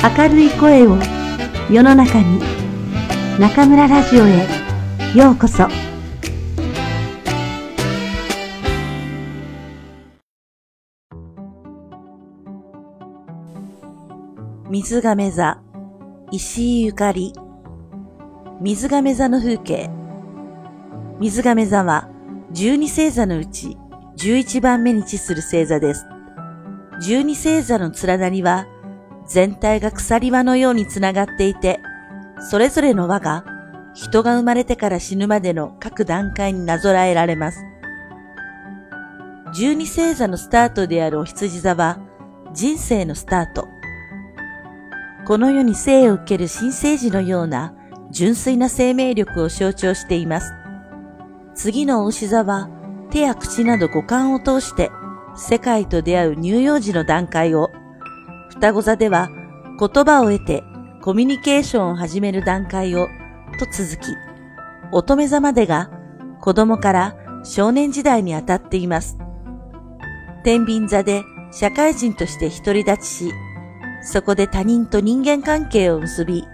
明るい声を世の中に中村ラジオへようこそ。水亀座石井ゆかり。水亀座の風景。水亀座は十二星座のうち11番目に位置する星座です。十二星座の連なりは全体が鎖輪のようにつながっていて、それぞれの輪が人が生まれてから死ぬまでの各段階になぞらえられます。十二星座のスタートであるお羊座は人生のスタート。この世に生を受ける新生児のような純粋な生命力を象徴しています。次のお牛座は手や口など五感を通して世界と出会う乳幼児の段階を双子座では言葉を得てコミュニケーションを始める段階をと続き、乙女座までが子供から少年時代にあたっています。天秤座で社会人として独り立ちし、そこで他人と人間関係を結び、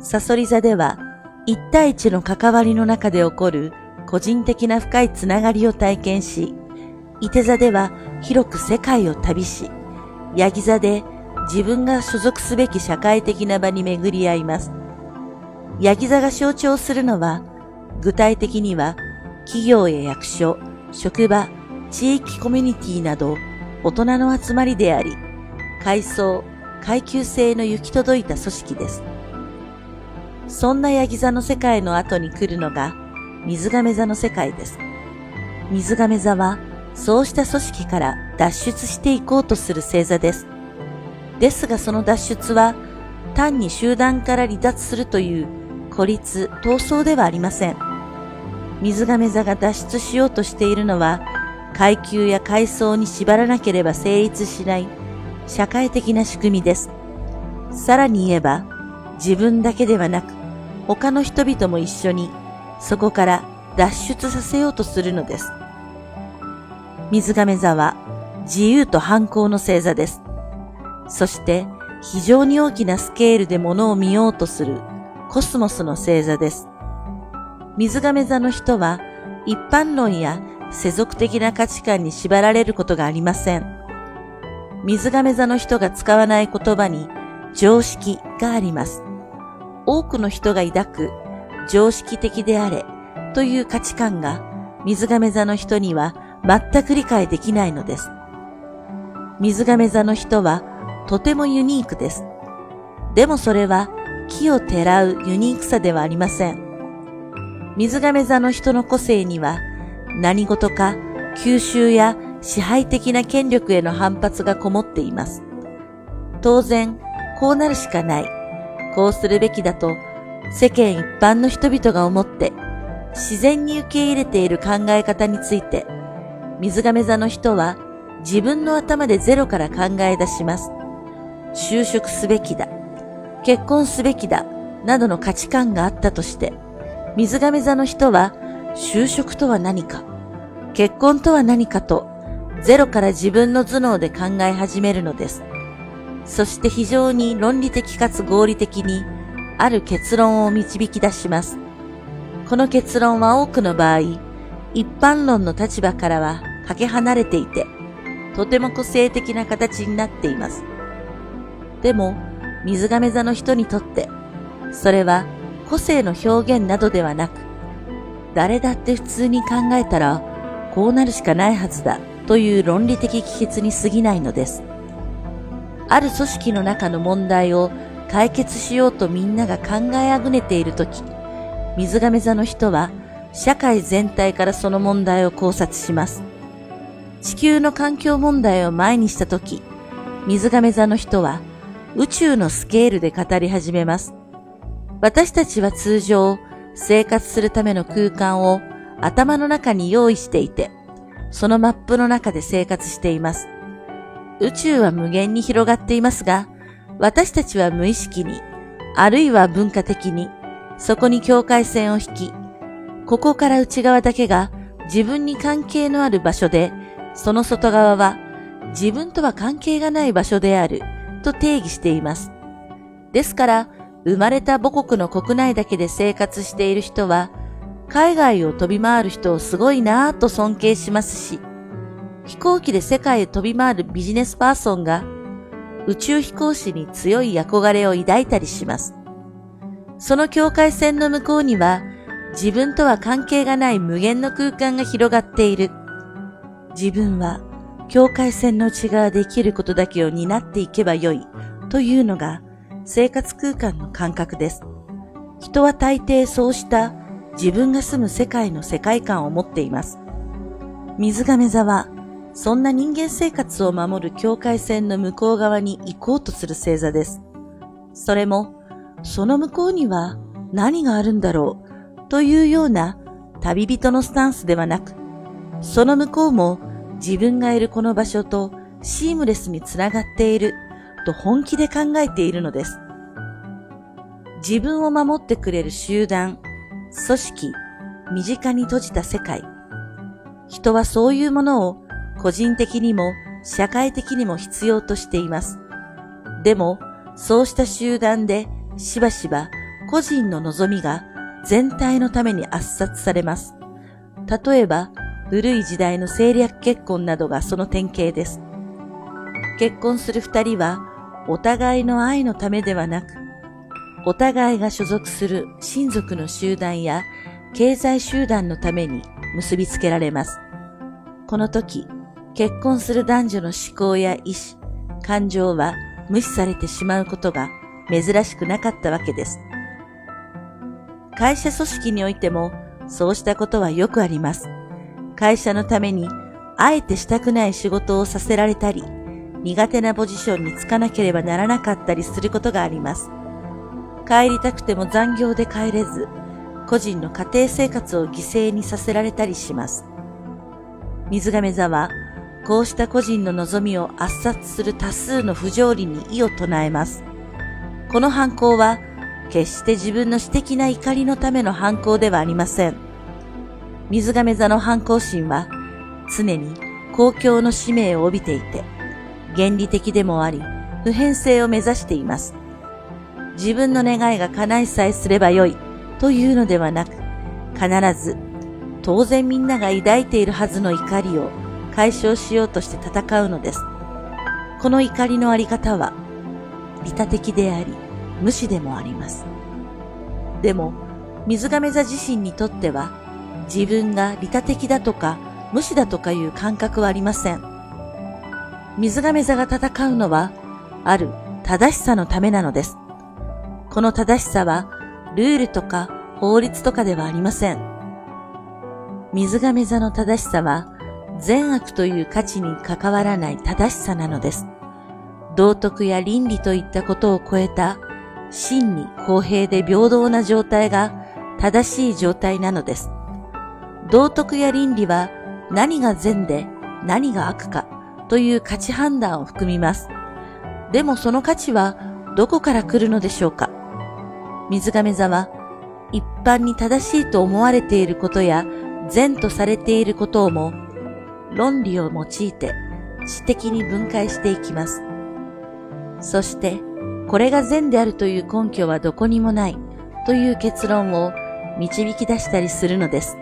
サソリ座では一対一の関わりの中で起こる個人的な深いつながりを体験し、伊手座では広く世界を旅し、ヤギ座で自分が所属すべき社会的な場に巡り合います。ヤギ座が象徴するのは、具体的には企業や役所、職場、地域コミュニティなど大人の集まりであり、階層、階級性の行き届いた組織です。そんなヤギ座の世界の後に来るのが水亀座の世界です。水亀座はそうした組織から脱出していこうとする星座です。ですがその脱出は単に集団から離脱するという孤立、闘争ではありません。水亀座が脱出しようとしているのは階級や階層に縛らなければ成立しない社会的な仕組みです。さらに言えば自分だけではなく他の人々も一緒にそこから脱出させようとするのです。水亀座は自由と反抗の星座です。そして非常に大きなスケールで物を見ようとするコスモスの星座です。水亀座の人は一般論や世俗的な価値観に縛られることがありません。水亀座の人が使わない言葉に常識があります。多くの人が抱く常識的であれという価値観が水亀座の人には全く理解できないのです。水亀座の人はとてもユニークです。でもそれは木をてらうユニークさではありません。水亀座の人の個性には何事か吸収や支配的な権力への反発がこもっています。当然、こうなるしかない、こうするべきだと世間一般の人々が思って自然に受け入れている考え方について水亀座の人は自分の頭でゼロから考え出します。就職すべきだ、結婚すべきだ、などの価値観があったとして、水亀座の人は就職とは何か、結婚とは何かと、ゼロから自分の頭脳で考え始めるのです。そして非常に論理的かつ合理的に、ある結論を導き出します。この結論は多くの場合、一般論の立場からはかけ離れていて、とても個性的な形になっています。でも、水亀座の人にとって、それは個性の表現などではなく、誰だって普通に考えたら、こうなるしかないはずだという論理的帰結に過ぎないのです。ある組織の中の問題を解決しようとみんなが考えあぐねているとき、水亀座の人は社会全体からその問題を考察します。地球の環境問題を前にしたとき、水亀座の人は宇宙のスケールで語り始めます。私たちは通常生活するための空間を頭の中に用意していて、そのマップの中で生活しています。宇宙は無限に広がっていますが、私たちは無意識に、あるいは文化的に、そこに境界線を引き、ここから内側だけが自分に関係のある場所で、その外側は自分とは関係がない場所であると定義しています。ですから、生まれた母国の国内だけで生活している人は、海外を飛び回る人をすごいなぁと尊敬しますし、飛行機で世界へ飛び回るビジネスパーソンが宇宙飛行士に強い憧れを抱いたりします。その境界線の向こうには自分とは関係がない無限の空間が広がっている。自分は境界線の内側で生きることだけを担っていけばよいというのが生活空間の感覚です。人は大抵そうした自分が住む世界の世界観を持っています。水亀座はそんな人間生活を守る境界線の向こう側に行こうとする星座です。それも、その向こうには何があるんだろうというような旅人のスタンスではなく、その向こうも自分がいるこの場所とシームレスにつながっていると本気で考えているのです。自分を守ってくれる集団、組織、身近に閉じた世界。人はそういうものを個人的にも社会的にも必要としています。でも、そうした集団でしばしば個人の望みが全体のために圧殺されます。例えば、古い時代の政略結婚などがその典型です。結婚する二人は、お互いの愛のためではなく、お互いが所属する親族の集団や経済集団のために結びつけられます。この時、結婚する男女の思考や意志、感情は無視されてしまうことが珍しくなかったわけです。会社組織においてもそうしたことはよくあります。会社のためにあえてしたくない仕事をさせられたり、苦手なポジションにつかなければならなかったりすることがあります。帰りたくても残業で帰れず、個人の家庭生活を犠牲にさせられたりします。水亀座はこうした個人の望みを圧殺する多数の不条理に異を唱えます。この犯行は、決して自分の私的な怒りのための犯行ではありません。水亀座の反抗心は、常に公共の使命を帯びていて、原理的でもあり、普遍性を目指しています。自分の願いが叶いさえすればよいというのではなく、必ず、当然みんなが抱いているはずの怒りを解消しようとして戦うのです。この怒りのあり方は、利他的であり、無視でもあります。でも、水亀座自身にとっては、自分が利他的だとか、無視だとかいう感覚はありません。水亀座が戦うのは、ある正しさのためなのです。この正しさは、ルールとか法律とかではありません。水亀座の正しさは、善悪という価値に関わらない正しさなのです。道徳や倫理といったことを超えた真に公平で平等な状態が正しい状態なのです。道徳や倫理は何が善で何が悪かという価値判断を含みます。でもその価値はどこから来るのでしょうか水亀座は一般に正しいと思われていることや善とされていることをも論理を用いて知的に分解していきます。そして、これが善であるという根拠はどこにもないという結論を導き出したりするのです。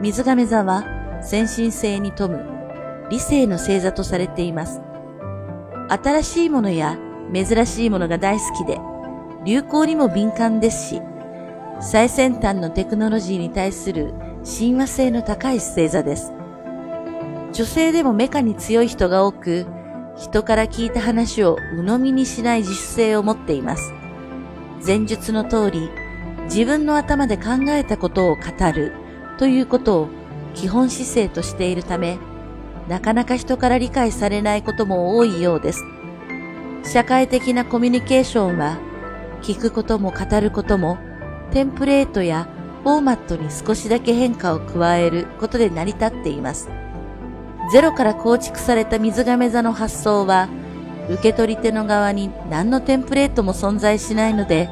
水亀座は先進性に富む理性の星座とされています。新しいものや珍しいものが大好きで、流行にも敏感ですし、最先端のテクノロジーに対する親和性の高い星座です。女性でもメカに強い人が多く、人から聞いた話を鵜呑みにしない自主性を持っています。前述の通り、自分の頭で考えたことを語るということを基本姿勢としているため、なかなか人から理解されないことも多いようです。社会的なコミュニケーションは、聞くことも語ることも、テンプレートやフォーマットに少しだけ変化を加えることで成り立っています。ゼロから構築された水亀座の発想は、受け取り手の側に何のテンプレートも存在しないので、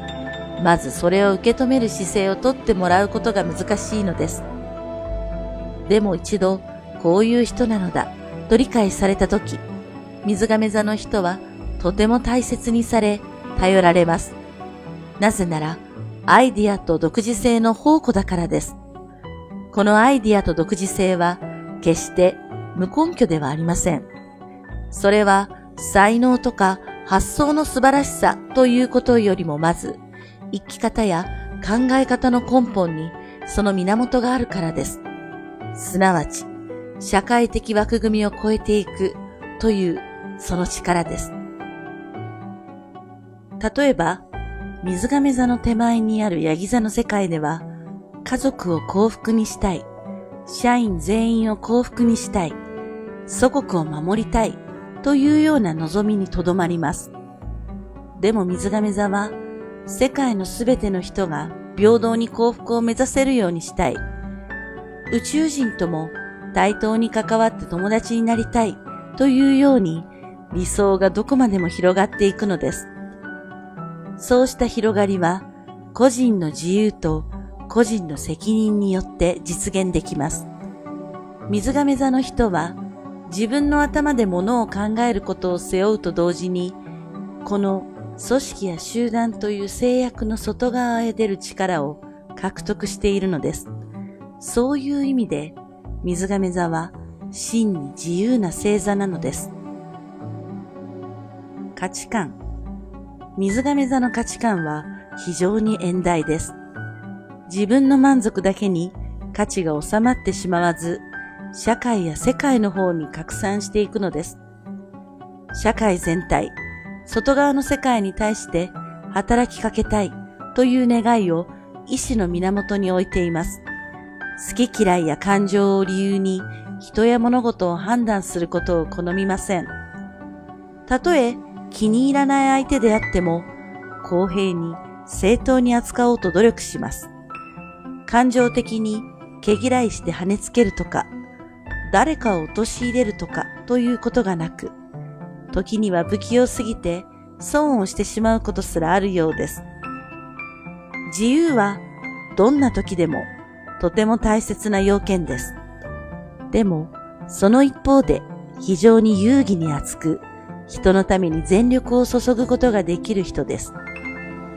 まずそれを受け止める姿勢をとってもらうことが難しいのです。でも一度、こういう人なのだ、と理解されたとき、水亀座の人はとても大切にされ、頼られます。なぜなら、アイディアと独自性の宝庫だからです。このアイディアと独自性は、決して無根拠ではありません。それは、才能とか発想の素晴らしさということよりもまず、生き方や考え方の根本にその源があるからです。すなわち、社会的枠組みを超えていくというその力です。例えば、水亀座の手前にあるヤギ座の世界では、家族を幸福にしたい、社員全員を幸福にしたい、祖国を守りたいというような望みにとどまります。でも水亀座は、世界のすべての人が平等に幸福を目指せるようにしたい。宇宙人とも対等に関わって友達になりたいというように理想がどこまでも広がっていくのです。そうした広がりは個人の自由と個人の責任によって実現できます。水亀座の人は自分の頭で物を考えることを背負うと同時に、この組織や集団という制約の外側へ出る力を獲得しているのです。そういう意味で、水亀座は真に自由な星座なのです。価値観。水亀座の価値観は非常に遠大です。自分の満足だけに価値が収まってしまわず、社会や世界の方に拡散していくのです。社会全体、外側の世界に対して働きかけたいという願いを意志の源に置いています。好き嫌いや感情を理由に人や物事を判断することを好みません。たとえ気に入らない相手であっても公平に正当に扱おうと努力します。感情的に毛嫌いして跳ねつけるとか、誰かを陥れるとかということがなく、時には不器用すぎて損をしてしまうことすらあるようです。自由はどんな時でもとても大切な要件です。でも、その一方で非常に遊戯に熱く、人のために全力を注ぐことができる人です。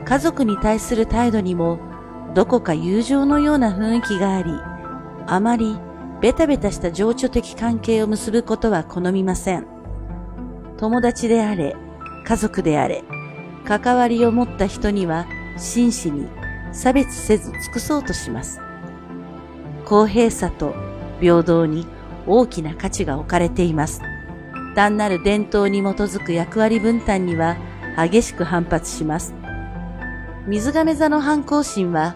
家族に対する態度にもどこか友情のような雰囲気があり、あまりベタベタした情緒的関係を結ぶことは好みません。友達であれ、家族であれ、関わりを持った人には真摯に差別せず尽くそうとします。公平さと平等に大きな価値が置かれています。単なる伝統に基づく役割分担には激しく反発します。水亀座の反抗心は、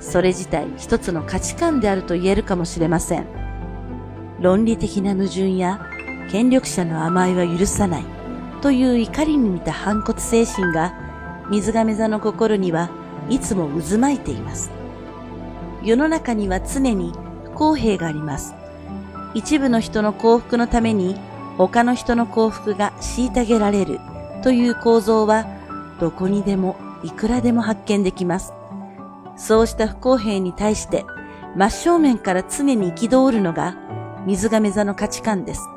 それ自体一つの価値観であると言えるかもしれません。論理的な矛盾や権力者の甘えは許さないという怒りに似た反骨精神が水亀座の心にはいつも渦巻いています。世の中には常に不公平があります。一部の人の幸福のために他の人の幸福が虐げられるという構造はどこにでもいくらでも発見できます。そうした不公平に対して真正面から常に憤るのが水亀座の価値観です。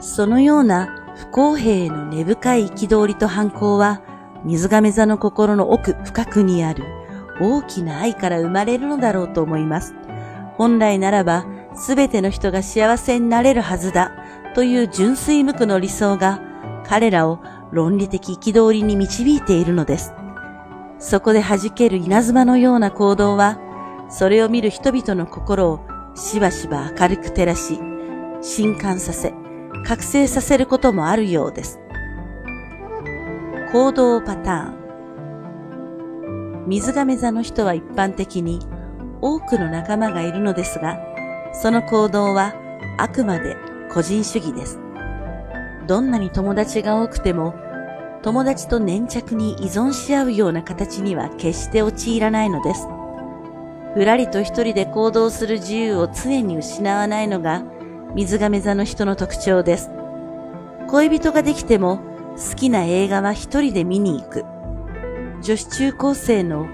そのような不公平への根深い憤りと反抗は、水亀座の心の奥深くにある大きな愛から生まれるのだろうと思います。本来ならば、すべての人が幸せになれるはずだという純粋無垢の理想が彼らを論理的憤りに導いているのです。そこで弾ける稲妻のような行動は、それを見る人々の心をしばしば明るく照らし、震撼させ、覚醒させることもあるようです。行動パターン。水亀座の人は一般的に多くの仲間がいるのですが、その行動はあくまで個人主義です。どんなに友達が多くても、友達と粘着に依存し合うような形には決して陥らないのです。ふらりと一人で行動する自由を常に失わないのが水亀座の人の特徴です。恋人ができても好きな映画は一人で見に行く。女子中高生の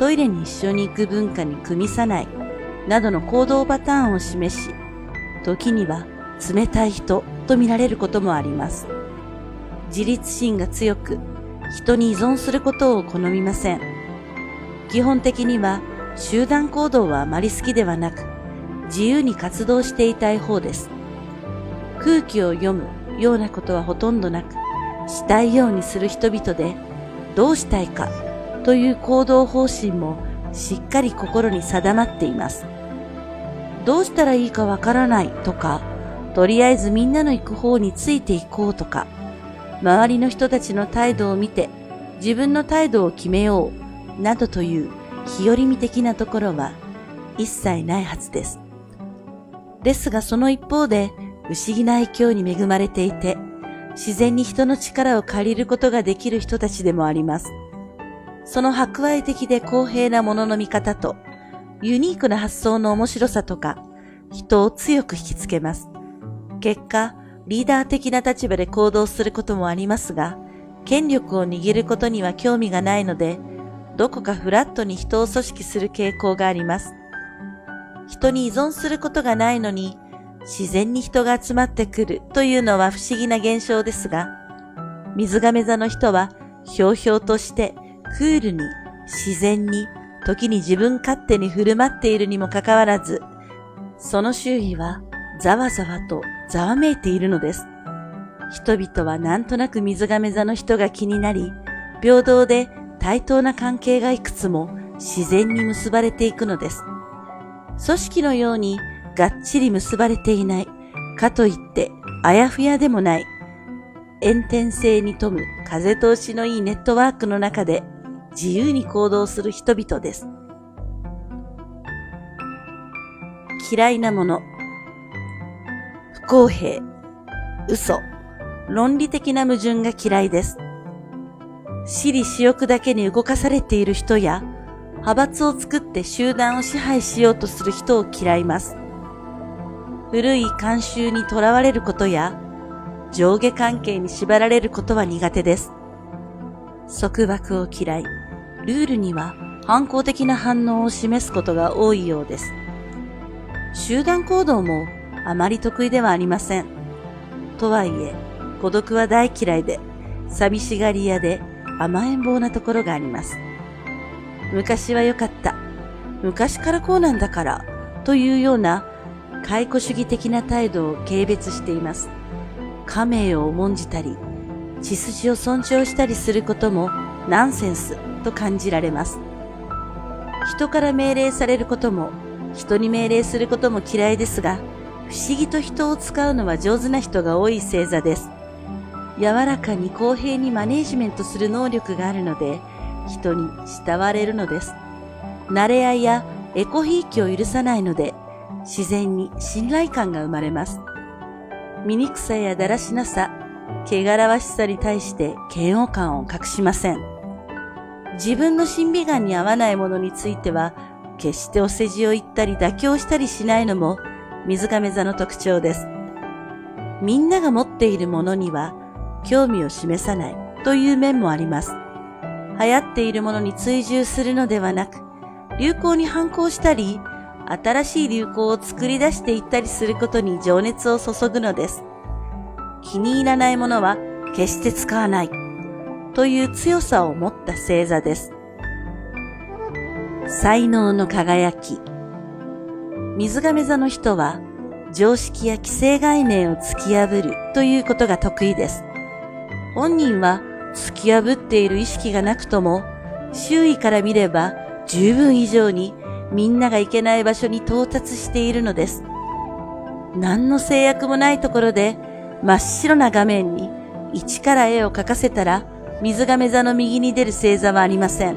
トイレに一緒に行く文化に組みさないなどの行動パターンを示し、時には冷たい人と見られることもあります。自立心が強く、人に依存することを好みません。基本的には集団行動はあまり好きではなく、自由に活動していたい方です。空気を読むようなことはほとんどなく、したいようにする人々で、どうしたいかという行動方針もしっかり心に定まっています。どうしたらいいかわからないとか、とりあえずみんなの行く方についていこうとか、周りの人たちの態度を見て自分の態度を決めようなどという日和見的なところは一切ないはずです。ですがその一方で不思議な愛嬌に恵まれていて、自然に人の力を借りることができる人たちでもあります。その博愛的で公平なものの見方と、ユニークな発想の面白さとか、人を強く引きつけます。結果、リーダー的な立場で行動することもありますが、権力を握ることには興味がないので、どこかフラットに人を組織する傾向があります。人に依存することがないのに、自然に人が集まってくるというのは不思議な現象ですが、水亀座の人はひょうひょうとしてクールに自然に時に自分勝手に振る舞っているにもかかわらず、その周囲はざわざわとざわめいているのです。人々はなんとなく水亀座の人が気になり、平等で対等な関係がいくつも自然に結ばれていくのです。組織のようにがっちり結ばれていない、かといってあやふやでもない、炎天性に富む風通しのいいネットワークの中で自由に行動する人々です。嫌いなもの、不公平、嘘、論理的な矛盾が嫌いです。私利私欲だけに動かされている人や、派閥を作って集団を支配しようとする人を嫌います。古い慣習にとらわれることや、上下関係に縛られることは苦手です。束縛を嫌い、ルールには反抗的な反応を示すことが多いようです。集団行動もあまり得意ではありません。とはいえ、孤独は大嫌いで、寂しがり屋で甘えん坊なところがあります。昔は良かった。昔からこうなんだから、というような解雇主義的な態度を軽蔑しています。家名を重んじたり、血筋を尊重したりすることもナンセンスと感じられます。人から命令されることも、人に命令することも嫌いですが、不思議と人を使うのは上手な人が多い星座です。柔らかに公平にマネージメントする能力があるので、人に慕われるのです。慣れ合いやエコひいきを許さないので、自然に信頼感が生まれます。醜さやだらしなさ、汚らわしさに対して嫌悪感を隠しません。自分の審美眼に合わないものについては、決してお世辞を言ったり妥協したりしないのも、水亀座の特徴です。みんなが持っているものには、興味を示さないという面もあります。流行っているものに追従するのではなく、流行に反抗したり、新しい流行を作り出していったりすることに情熱を注ぐのです。気に入らないものは決して使わないという強さを持った星座です。才能の輝き。水亀座の人は常識や既成概念を突き破るということが得意です。本人は突き破っている意識がなくとも周囲から見れば十分以上にみんなが行けない場所に到達しているのです。何の制約もないところで真っ白な画面に一から絵を描かせたら水亀座の右に出る星座はありません。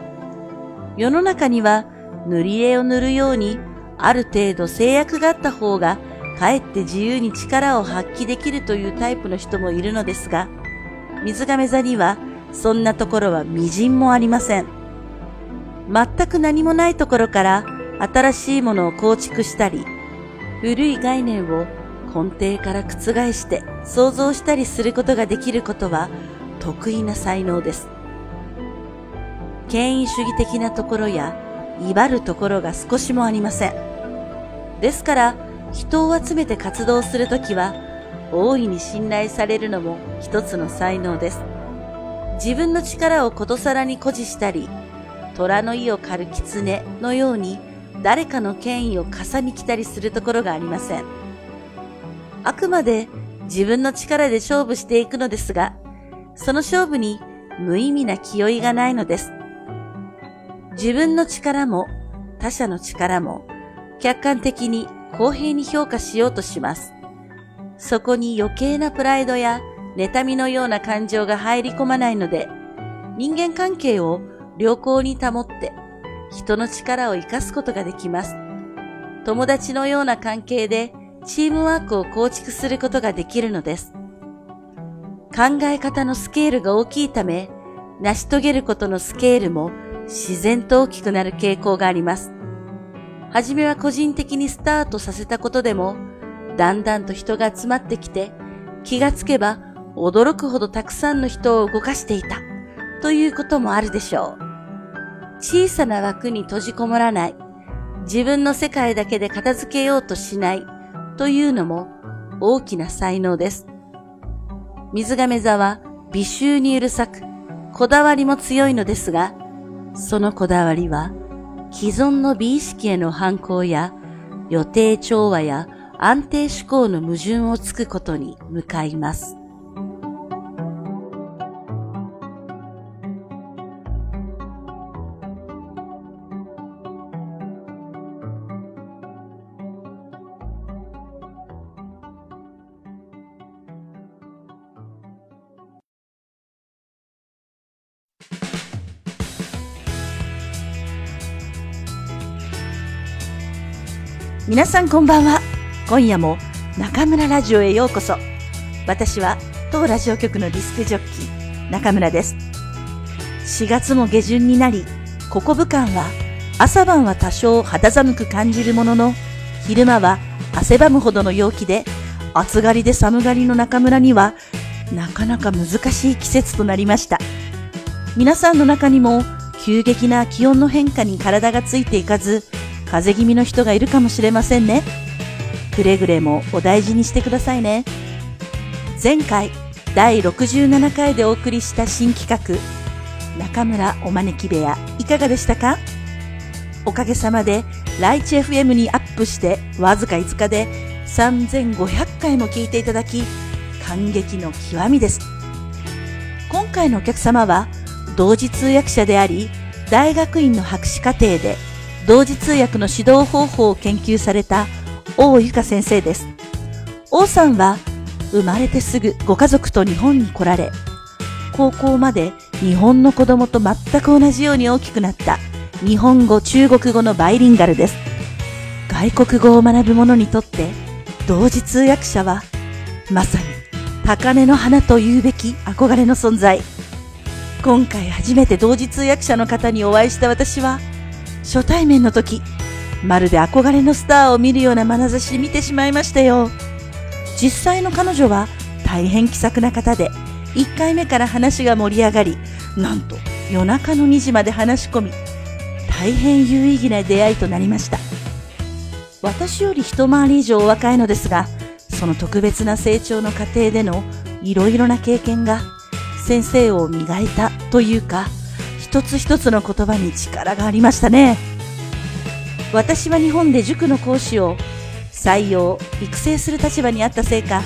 世の中には塗り絵を塗るようにある程度制約があった方がかえって自由に力を発揮できるというタイプの人もいるのですが、水亀座にはそんなところは微塵もありません。全く何もないところから新しいものを構築したり、古い概念を根底から覆して想像したりすることができることは得意な才能です。権威主義的なところや威張るところが少しもありません。ですから人を集めて活動するときは大いに信頼されるのも一つの才能です。自分の力をことさらに誇示したり、虎の意を狩る狐のように誰かの権威を重に来たりするところがありません。あくまで自分の力で勝負していくのですが、その勝負に無意味な気負いがないのです。自分の力も他者の力も客観的に公平に評価しようとします。そこに余計なプライドや妬みのような感情が入り込まないので、人間関係を良好に保って人の力を活かすことができます。友達のような関係でチームワークを構築することができるのです。考え方のスケールが大きいため、成し遂げることのスケールも自然と大きくなる傾向があります。はじめは個人的にスタートさせたことでも、だんだんと人が集まってきて、気がつけば驚くほどたくさんの人を動かしていた、ということもあるでしょう。小さな枠に閉じこもらない、自分の世界だけで片付けようとしない、というのも大きな才能です。水亀座は美醜にうるさく、こだわりも強いのですが、そのこだわりは、既存の美意識への反抗や、予定調和や安定思考の矛盾をつくことに向かいます。皆さんこんばんは。今夜も中村ラジオへようこそ。私は当ラジオ局のディスクジョッキー、中村です。4月も下旬になり、ここ武漢は朝晩は多少肌寒く感じるものの、昼間は汗ばむほどの陽気で、暑がりで寒がりの中村には、なかなか難しい季節となりました。皆さんの中にも、急激な気温の変化に体がついていかず、風邪気味の人がいるかもしれませんね。くれぐれもお大事にしてくださいね。前回第67回でお送りした新企画、中村お招き部屋いかがでしたか？おかげさまでライチ FM にアップしてわずか5日で3500回も聞いていただき感激の極みです。今回のお客様は同時通訳者であり大学院の博士課程で同時通訳の指導方法を研究された王ゆか先生です。王さんは生まれてすぐご家族と日本に来られ、高校まで日本の子供と全く同じように大きくなった日本語、中国語のバイリンガルです。外国語を学ぶ者にとって同時通訳者はまさに高根の花と言うべき憧れの存在。今回初めて同時通訳者の方にお会いした私は初対面の時、まるで憧れのスターを見るような眼差しで見てしまいましたよ。実際の彼女は大変気さくな方で、1回目から話が盛り上がり、なんと夜中の2時まで話し込み、大変有意義な出会いとなりました。私より一回り以上お若いのですが、その特別な成長の過程でのいろいろな経験が先生を磨いたというか、一つ一つの言葉に力がありましたね。私は日本で塾の講師を採用、育成する立場にあったせいか、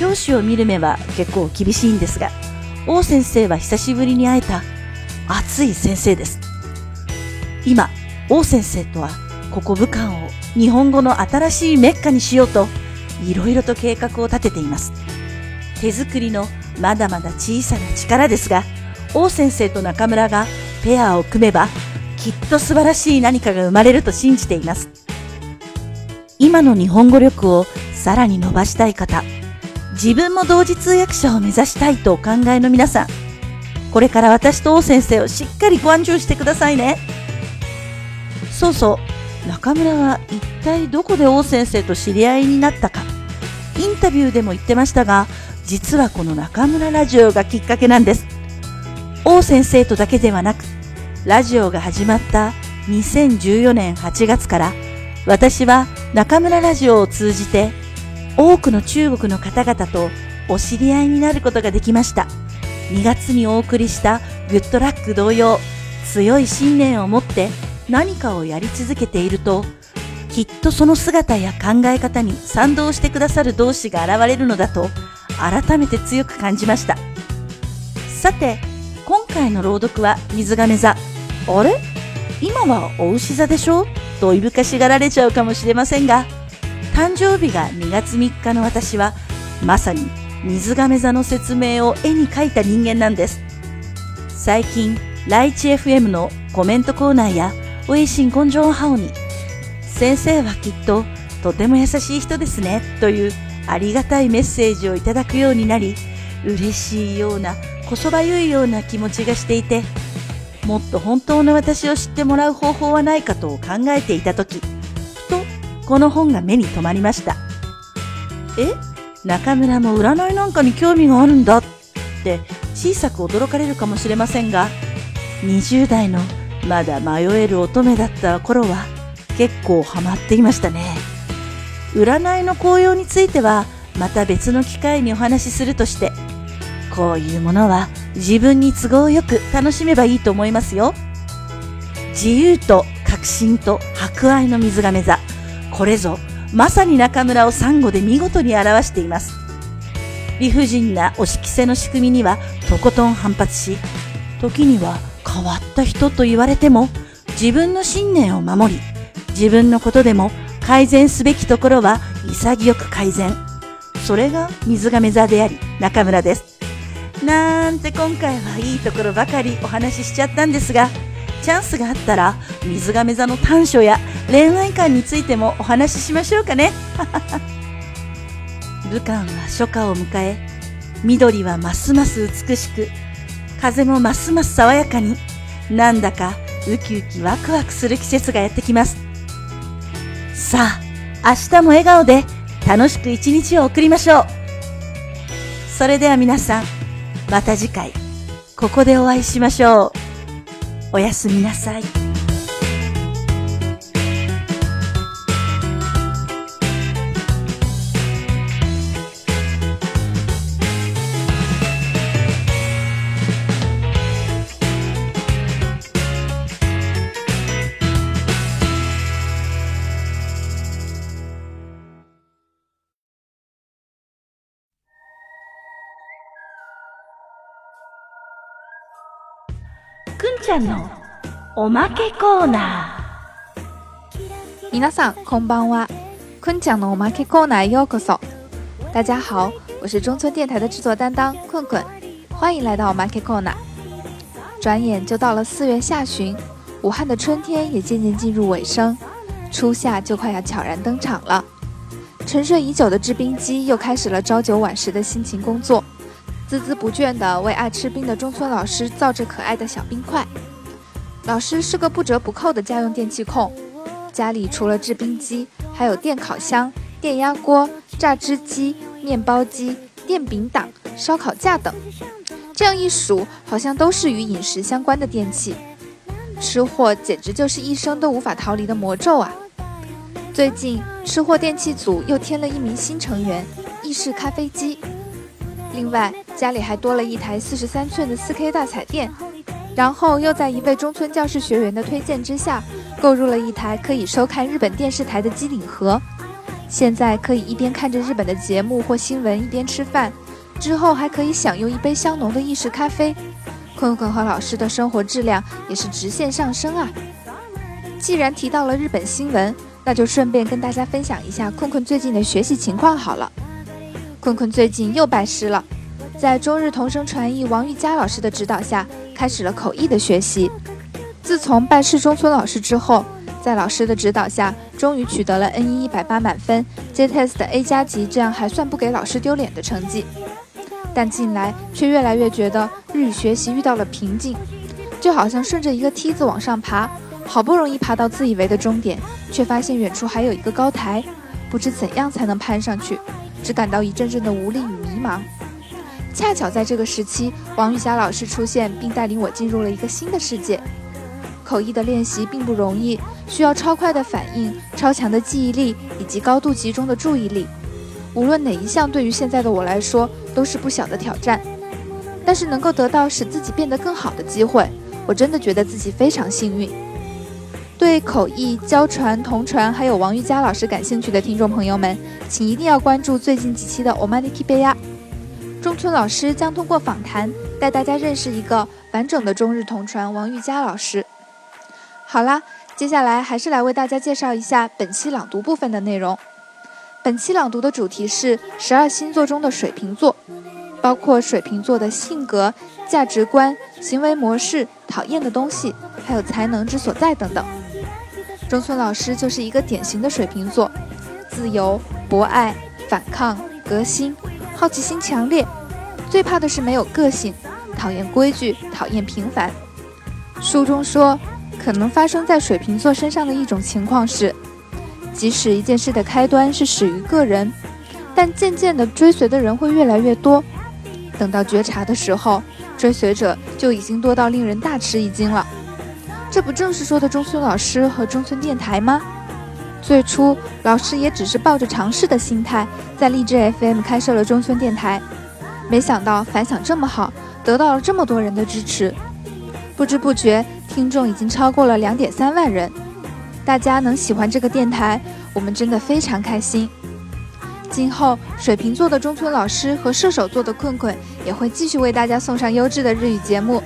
教師を見る目は結構厳しいんですが、王先生は久しぶりに会えた熱い先生です。今、王先生とはここ武漢を日本語の新しいメッカにしようと、いろいろと計画を立てています。手作りのまだまだ小さな力ですが、王先生と中村がペアを組めば、きっと素晴らしい何かが生まれると信じています。今の日本語力をさらに伸ばしたい方、自分も同時通訳者を目指したいとお考えの皆さん、これから私と王先生をしっかりご安住してくださいね。そうそう、中村は一体どこで王先生と知り合いになったか、インタビューでも言ってましたが、実はこの中村ラジオがきっかけなんです。王先生とだけではなく、ラジオが始まった2014年8月から私は中村ラジオを通じて多くの中国の方々とお知り合いになることができました。2月にお送りしたグッドラック同様、強い信念を持って何かをやり続けていると、きっとその姿や考え方に賛同してくださる同志が現れるのだと、改めて強く感じました。さて、回の朗読は水亀座。あれ？今はお牛座でしょ？といぶかしがられちゃうかもしれませんが、誕生日が2月3日の私は、まさに水亀座の説明を絵に描いた人間なんです。最近、ライチ FM のコメントコーナーや、ウェイシン根性ハオに、先生はきっととても優しい人ですね、というありがたいメッセージをいただくようになり、嬉しいような、こそばゆいような気持ちがしていて、もっと本当の私を知ってもらう方法はないかと考えていたとき、ふとこの本が目に留まりました。え？中村も占いなんかに興味があるんだって小さく驚かれるかもしれませんが、20代のまだ迷える乙女だった頃は結構ハマっていましたね。占いの効用についてはまた別の機会にお話しするとして、こういうものは自分に都合よく楽しめばいいと思いますよ。自由と革新と博愛の水亀座。これぞ、まさに中村をサンゴで見事に表しています。理不尽な押し着せの仕組みにはとことん反発し、時には変わった人と言われても、自分の信念を守り、自分のことでも改善すべきところは潔く改善。それが水亀座であり、中村です。なんて今回はいいところばかりお話ししちゃったんですが、チャンスがあったら水亀座の短所や恋愛観についてもお話ししましょうかね。武漢は初夏を迎え、緑はますます美しく、風もますます爽やかに、なんだかウキウキワクワクする季節がやってきます。さあ、明日も笑顔で楽しく一日を送りましょう。それでは皆さん、また次回、ここでお会いしましょう。おやすみなさい。ちゃんのおまけコーナー。皆さんこんばんは，坤讲的おまけコーナーようこそ。大家好，我是中村电台的制作担当困困，欢迎来到おまけコーナー。转眼就到了四月下旬，武汉的春天也渐渐进入尾声，初夏就快要悄然登场了。沉睡已久的制冰机又开始了朝九晚十的辛勤工作。孜孜不倦地为爱吃冰的中村老师造着可爱的小冰块。 老师是个不折不扣的家用电器控，家里除了制冰机，还有电烤箱、电压锅、榨汁机、面包机、电饼铛、烧烤架等。这样一数，好像都是与饮食相关的电器。吃货简直就是一生都无法逃离的魔咒啊！最近，吃货电器组又添了一名新成员——意式咖啡机。另外，家里还多了一台四十三寸的四 K 大彩电，然后又在一位中村教室学员的推荐之下，购入了一台可以收看日本电视台的机顶盒。现在可以一边看着日本的节目或新闻，一边吃饭，之后还可以享用一杯香浓的意式咖啡。坤坤和老师的生活质量也是直线上升啊！既然提到了日本新闻，那就顺便跟大家分享一下坤坤最近的学习情况好了。坤坤最近又拜师了，在中日同声传译王玉佳老师的指导下，开始了口译的学习。自从拜师中村老师之后，在老师的指导下，终于取得了 N 一一百八满分，JTEST A 加级，这样还算不给老师丢脸的成绩。但近来却越来越觉得日语学习遇到了瓶颈，就好像顺着一个梯子往上爬，好不容易爬到自以为的终点，却发现远处还有一个高台，不知怎样才能攀上去。只感到一阵阵的无力与迷茫。恰巧在这个时期，王玉霞老师出现，并带领我进入了一个新的世界。口译的练习并不容易，需要超快的反应、超强的记忆力以及高度集中的注意力。无论哪一项，对于现在的我来说都是不小的挑战。但是能够得到使自己变得更好的机会，我真的觉得自己非常幸运。对口译、教传、同传还有王玉佳老师感兴趣的听众朋友们，请一定要关注最近几期的《欧玛尼基贝亚》。中村老师将通过访谈带大家认识一个完整的中日同传王玉佳老师。好啦，接下来还是来为大家介绍一下本期朗读部分的内容。本期朗读的主题是十二星座中的水瓶座，包括水瓶座的性格、价值观、行为模式、讨厌的东西，还有才能之所在等等。中村老师就是一个典型的水瓶座，自由、博爱、反抗、革新、好奇心强烈，最怕的是没有个性，讨厌规矩，讨厌平凡。书中说，可能发生在水瓶座身上的一种情况是，即使一件事的开端是始于个人，但渐渐的追随的人会越来越多，等到觉察的时候，追随者就已经多到令人大吃一惊了。这不正是说的中村老师和中村电台吗？最初老师也只是抱着尝试的心态，在励志 FM 开设了中村电台，没想到反响这么好，得到了这么多人的支持。不知不觉，听众已经超过了两点三万人。大家能喜欢这个电台，我们真的非常开心。今后，水瓶座的中村老师和射手座的困困也会继续为大家送上优质的日语节目，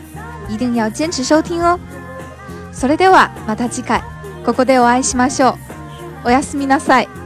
一定要坚持收听哦。それではまた次回ここでお会いしましょう。 おやすみなさい。